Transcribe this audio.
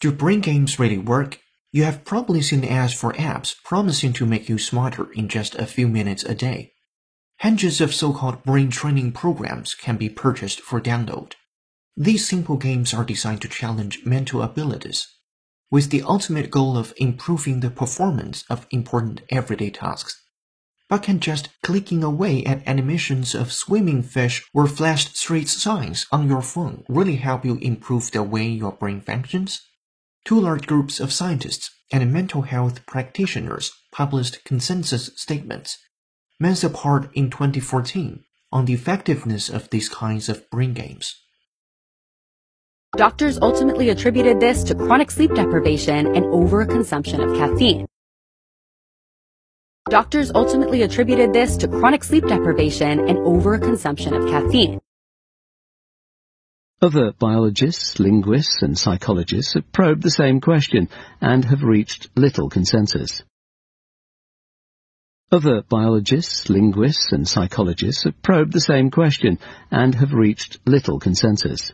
To brain games really work, you have probably seen ads for apps promising to make you smarter in just a few minutes a day. Hundreds of so-called brain training programs can be purchased for download. These simple games are designed to challenge mental abilities, with the ultimate goal of improving the performance of important everyday tasks. But can just clicking away at animations of swimming fish or flashed street signs on your phone really help you improve the way your brain functions? Two large groups of scientists and mental health practitioners published consensus statements, months apart in 2014, on the effectiveness of these kinds of brain games. Doctors ultimately attributed this to chronic sleep deprivation and overconsumption of caffeine. Doctors ultimately attributed this to chronic sleep deprivation and overconsumption of caffeine. Other biologists, linguists, and psychologists have probed the same question and have reached little consensus. Other biologists, linguists, and psychologists have probed the same question and have reached little consensus.